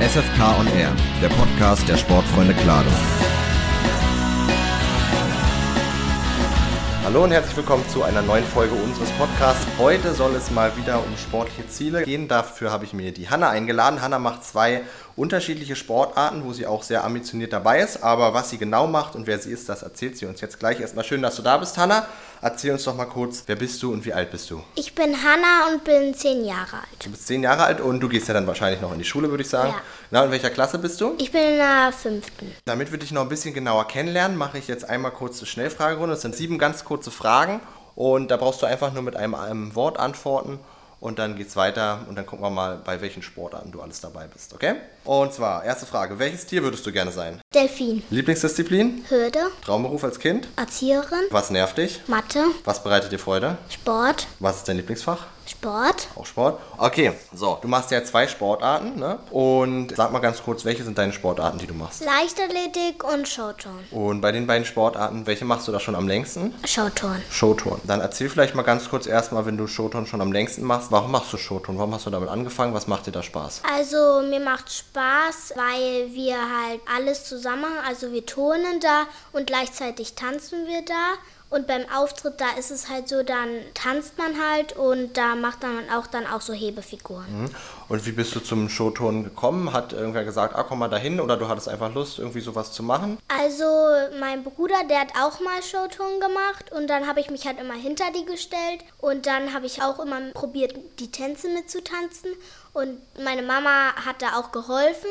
SFK on Air, der Podcast der Sportfreunde Klade. Hallo und herzlich willkommen zu einer neuen Folge unseres Podcasts. Heute soll es mal wieder um sportliche Ziele gehen. Dafür habe ich mir die Hanna eingeladen. Hanna macht zwei unterschiedliche Sportarten, wo sie auch sehr ambitioniert dabei ist. Aber was sie genau macht und wer sie ist, das erzählt sie uns jetzt gleich. Erstmal schön, dass du da bist, Hanna. Erzähl uns doch mal kurz, wer bist du und wie alt bist du? Ich bin Hanna und bin zehn Jahre alt. Du bist zehn Jahre alt und du gehst ja dann wahrscheinlich noch in die Schule, würde ich sagen. Ja. Na, in welcher Klasse bist du? Ich bin in der fünften. Damit wir dich noch ein bisschen genauer kennenlernen, mache ich jetzt einmal kurz eine Schnellfragerunde. Das sind sieben ganz kurze Fragen und da brauchst du einfach nur mit einem, einem Wort antworten und dann geht's weiter und dann gucken wir mal, bei welchen Sportarten du alles dabei bist, okay? Und zwar, erste Frage, welches Tier würdest du gerne sein? Delfin. Lieblingsdisziplin? Hürde. Traumberuf als Kind? Erzieherin. Was nervt dich? Mathe. Was bereitet dir Freude? Sport. Was ist dein Lieblingsfach? Sport. Auch Sport? Okay, so, du machst ja zwei Sportarten, ne? Und sag mal ganz kurz, welche sind deine Sportarten, die du machst? Leichtathletik und Showturn. Und bei den beiden Sportarten, welche machst du da schon am längsten? Showturn. Showturn. Dann erzähl vielleicht mal ganz kurz erstmal, wenn du Showturn schon am längsten machst, warum machst du Showturn? Warum hast du damit angefangen? Was macht dir da Spaß? Also mir macht Spaß, weil wir halt alles zusammen. Also wir turnen da und gleichzeitig tanzen wir da. Und beim Auftritt, da ist es halt so, dann tanzt man halt und da macht man auch dann auch so Hebefiguren. Mhm. Und wie bist du zum Showturn gekommen? Hat irgendwer gesagt, ah, komm mal dahin oder du hattest einfach Lust, irgendwie sowas zu machen? Also mein Bruder, der hat auch mal Showturn gemacht und dann habe ich mich halt immer hinter die gestellt und dann habe ich auch immer probiert, die Tänze mitzutanzen und meine Mama hat da auch geholfen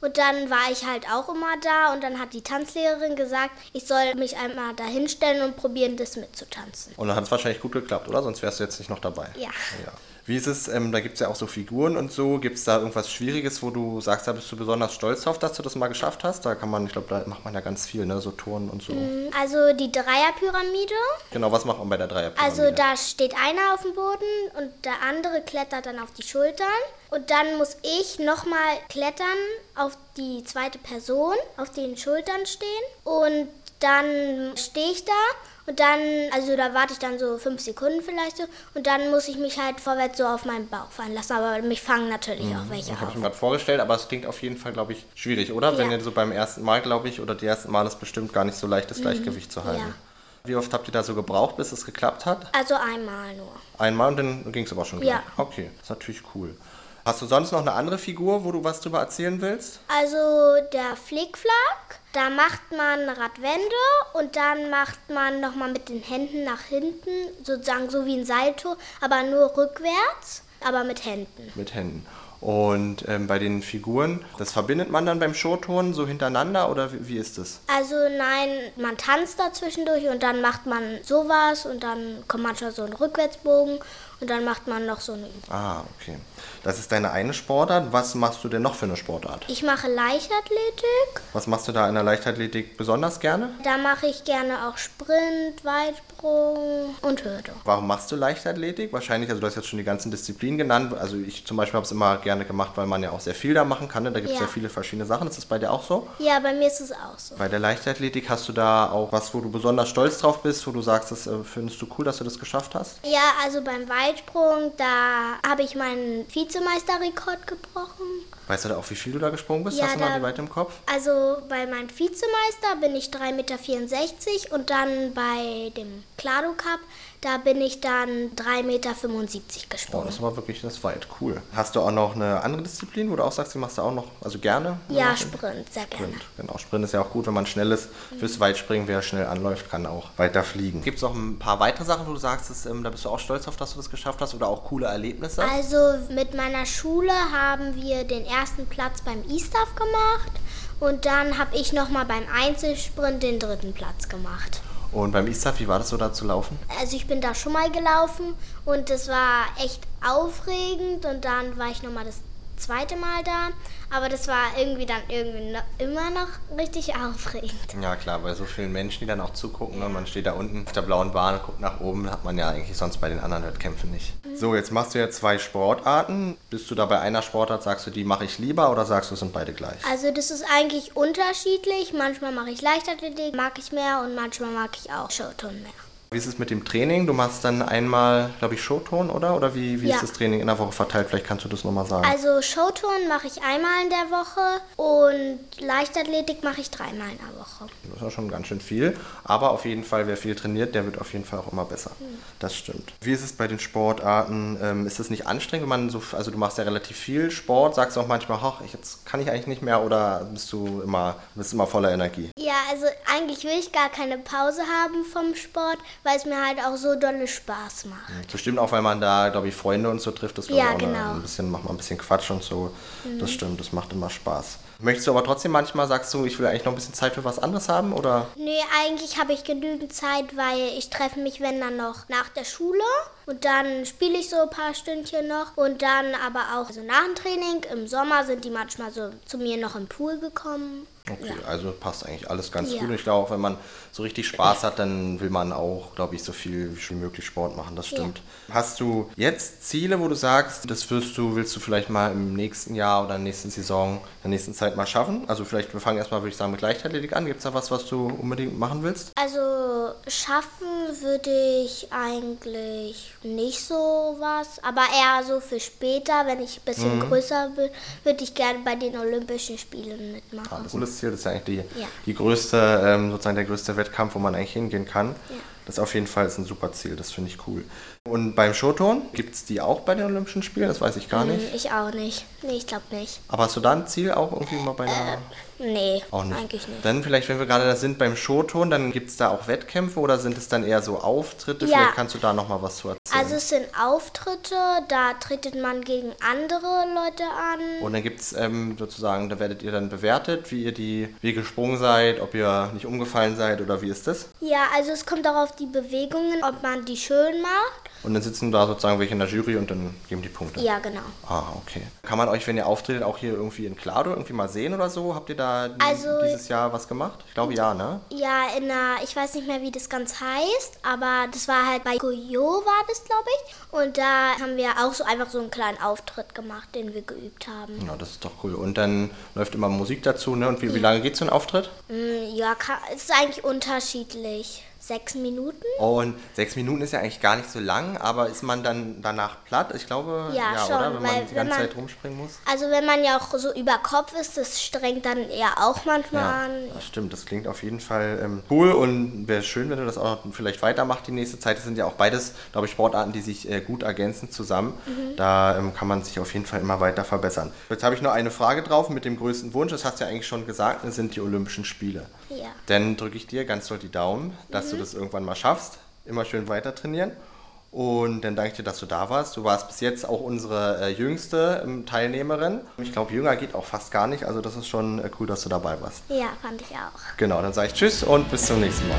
und dann war ich halt auch immer da und dann hat die Tanzlehrerin gesagt, ich soll mich einmal da hinstellen und probieren, das mitzutanzen. Und dann hat es wahrscheinlich gut geklappt, oder? Sonst wärst du jetzt nicht noch dabei. Ja. ja. Wie ist es, ähm, da gibt es ja auch so Figuren und so, gibt es da irgendwas Schwieriges, wo du sagst, da bist du besonders stolz drauf, dass du das mal geschafft hast? Da kann man, ich glaube, da macht man ja ganz viel, ne? so Turnen und so. Also die Dreierpyramide. Genau, was macht man bei der Dreierpyramide? Also da steht einer auf dem Boden und der andere klettert dann auf die Schultern. Und dann muss ich nochmal klettern auf die zweite Person, auf den Schultern stehen. Und dann stehe ich da und dann, also da warte ich dann so fünf Sekunden vielleicht so und dann muss ich mich halt vorwärts so auf meinen Bauch fallen lassen. Aber mich fangen natürlich auch welche Das habe auf. ich mir gerade vorgestellt, aber es klingt auf jeden Fall, glaube ich, schwierig, oder? Wenn Ja. ihr so beim ersten Mal, glaube ich, oder die ersten Mal ist bestimmt gar nicht so leicht, das Gleichgewicht zu halten. Mhm. Ja. Wie oft habt ihr da so gebraucht, bis es geklappt hat? Also einmal nur. Einmal und dann ging es aber schon gleich. Ja. Okay, das ist natürlich cool. Hast du sonst noch eine andere Figur, wo du was drüber erzählen willst? Also der Flickflack, da macht man Radwände und dann macht man nochmal mit den Händen nach hinten, sozusagen so wie ein Salto, aber nur rückwärts, aber mit Händen. Mit Händen. Und ähm, bei den Figuren, das verbindet man dann beim Showturnen so hintereinander oder wie, wie ist das? Also nein, man tanzt da zwischendurch und dann macht man sowas und dann kommt manchmal so ein Rückwärtsbogen und dann macht man noch so eine Übung. Ah, okay. Das ist deine eine Sportart. Was machst du denn noch für eine Sportart? Ich mache Leichtathletik, Was machst du da in der Leichtathletik besonders gerne? da mache ich gerne auch Sprint, Weitsprung und Hürde. Warum machst du Leichtathletik? Wahrscheinlich, also du hast jetzt schon die ganzen Disziplinen genannt. Also ich zum Beispiel habe es immer gerne gemacht, weil man ja auch sehr viel da machen kann. ne? Da gibt es ja. Ja. viele verschiedene Sachen. Ist das bei dir auch so? Ja, bei mir ist es auch so. Bei der Leichtathletik hast du da auch was, wo du besonders stolz drauf bist, wo du sagst, das äh, findest du cool, dass du das geschafft hast? Ja, also beim Weitsprung, da habe ich meinen Vizemeisterrekord gebrochen. Weißt du da auch, wie viel du da gesprungen bist? Ja, hast du mal da- die Weit im Kopf? Also bei meinem Vizemeister bin ich 3,64 Meter und dann bei dem Klado Cup, da bin ich dann 3,75 Meter Oh, gesprungen. das war wirklich das weit. Cool. Hast du auch noch eine andere Disziplin, wo du auch sagst, die machst du auch noch, also gerne? Ja, Sprint, sehr gerne. Sprint. Genau, Sprint ist ja auch gut, wenn man schnell ist. Fürs Weitspringen, wer schnell anläuft, kann auch weiter fliegen. Gibt es noch ein paar weitere Sachen, wo du sagst, dass, ähm, da bist du auch stolz auf, dass du das geschafft hast oder auch coole Erlebnisse? Also mit meiner Schule haben wir den ersten Platz beim E-Staff gemacht und dann habe ich nochmal beim Einzelsprint den dritten Platz gemacht. Und beim ISTAF, wie war das so da zu laufen? Also ich bin da schon mal gelaufen und es war echt aufregend und dann war ich nochmal das zweite Mal da. Aber das war irgendwie dann irgendwie noch, immer noch richtig aufregend. Ja klar, bei so vielen Menschen, die dann auch zugucken und man steht da unten auf der blauen Bahn und guckt nach oben, hat man ja eigentlich sonst bei den anderen Wettkämpfen nicht. So, jetzt machst du ja zwei Sportarten. Bist du da bei einer Sportart, sagst du, die mache ich lieber oder sagst du, sind beide gleich? Also das ist eigentlich unterschiedlich. Manchmal mache ich Leichtathletik, mag ich mehr und manchmal mag ich auch Showturn mehr. Wie ist es mit dem Training? Du machst dann einmal, glaube ich, Showton, oder? Oder wie, wie Ja. ist das Training in der Woche verteilt? Vielleicht kannst du das nochmal sagen. Also Showturnen mache ich einmal in der Woche und Leichtathletik mache ich dreimal in der Woche. Das ist ja schon ganz schön viel. Aber auf jeden Fall, wer viel trainiert, der wird auf jeden Fall auch immer besser. Hm. Das stimmt. Wie ist es bei den Sportarten? Ähm, ist es nicht anstrengend, wenn man so, also du machst ja relativ viel Sport, sagst du auch manchmal, ach, jetzt kann ich eigentlich nicht mehr oder bist du immer, bist immer voller Energie? Ja, also eigentlich will ich gar keine Pause haben vom Sport, weil es mir halt auch so dolle Spaß macht. Bestimmt auch, weil man da, glaube ich, Freunde und so trifft. Das Ja, genau. Ein bisschen, macht man ein bisschen Quatsch und so. Das stimmt, das macht immer Spaß. Möchtest du aber trotzdem manchmal, sagst du, ich will eigentlich noch ein bisschen Zeit für was anderes haben oder? Nee, eigentlich habe ich genügend Zeit, weil ich treffe mich, wenn dann noch nach der Schule und dann spiele ich so ein paar Stündchen noch und dann aber auch also nach dem Training. Im Sommer sind die manchmal so zu mir noch im Pool gekommen. Okay, also passt eigentlich alles ganz Ja. gut. Ich glaube, auch wenn man so richtig Spaß hat, dann will man auch, glaube ich, so viel wie möglich Sport machen. Das stimmt. Hast du jetzt Ziele, wo du sagst, das wirst du, willst du vielleicht mal im nächsten Jahr oder in der nächsten Saison, in der nächsten Zeit mal schaffen? Also vielleicht, wir fangen erstmal, würde ich sagen, mit Leichtathletik an. Gibt es da was, was du unbedingt machen willst? Also schaffen würde ich eigentlich nicht so was, aber eher so für später, wenn ich ein bisschen größer bin, würde ich gerne bei den Olympischen Spielen mitmachen. Ah, das cooles Ziel, das ist ja eigentlich die, Ja. die größte, ähm, sozusagen der größte Wettkampf, wo man eigentlich hingehen kann. Ja. Das ist auf jeden Fall ist ein super Ziel, das finde ich cool. Und beim Showturn, gibt es die auch bei den Olympischen Spielen? Das weiß ich gar nicht. Hm, Ich auch nicht. Nee, ich glaube nicht. Aber hast du da ein Ziel auch irgendwie mal bei einer... Nee, Auch nicht. eigentlich nicht. Dann vielleicht, wenn wir gerade da sind beim Showton, dann gibt es da auch Wettkämpfe oder sind es dann eher so Auftritte? Ja. Vielleicht kannst du da nochmal was zu erzählen. Also es sind Auftritte, da tretet man gegen andere Leute an. und dann gibt es ähm, sozusagen, da werdet ihr dann bewertet, wie ihr die, wie ihr gesprungen seid, ob ihr nicht umgefallen seid oder wie ist das? Ja, also es kommt auch auf die Bewegungen, ob man die schön macht. Und dann sitzen da sozusagen welche in der Jury und dann geben die Punkte. Ja, genau. Ah, okay. Kann man euch, wenn ihr auftretet, auch hier irgendwie in Klado irgendwie mal sehen oder so? Habt ihr da Also- dieses Jahr was gemacht? Ich glaube ja, ne? Ja, in einer, ich weiß nicht mehr, wie das ganz heißt, aber das war halt bei Goyo war das, glaube ich. Und da haben wir auch so einfach so einen kleinen Auftritt gemacht, den wir geübt haben. Ja, das ist doch cool. Und dann läuft immer Musik dazu, ne? Und wie, wie lange geht so ein Auftritt? Mm, Ja, es ist eigentlich unterschiedlich. Sechs Minuten? Und sechs Minuten ist ja eigentlich gar nicht so lang, aber ist man dann danach platt? Ich glaube, Ja, ja, schon, oder? Wenn weil man die ganze man- Zeit rumspringen muss. Also wenn man ja auch so über Kopf ist, das strengt dann eher auch manchmal Ja, an. das stimmt. Das klingt auf jeden Fall ähm, cool und wäre schön, wenn du das auch vielleicht weitermacht die nächste Zeit. Das sind ja auch beides, glaube ich, Sportarten, die sich äh, gut ergänzen zusammen. Mhm. Da ähm, kann man sich auf jeden Fall immer weiter verbessern. Jetzt habe ich noch eine Frage drauf mit dem größten Wunsch. Das hast du ja eigentlich schon gesagt, das sind die Olympischen Spiele. Ja. Dann drücke ich dir ganz doll die Daumen, dass du Das irgendwann mal schaffst. Immer schön weiter trainieren. Und dann danke ich dir, dass du da warst. Du warst bis jetzt auch unsere äh, jüngste ähm, Teilnehmerin. Ich glaube, jünger geht auch fast gar nicht. Also das ist schon äh, cool, dass du dabei warst. Ja, fand ich auch. Genau, dann sage ich Tschüss und bis zum nächsten Mal.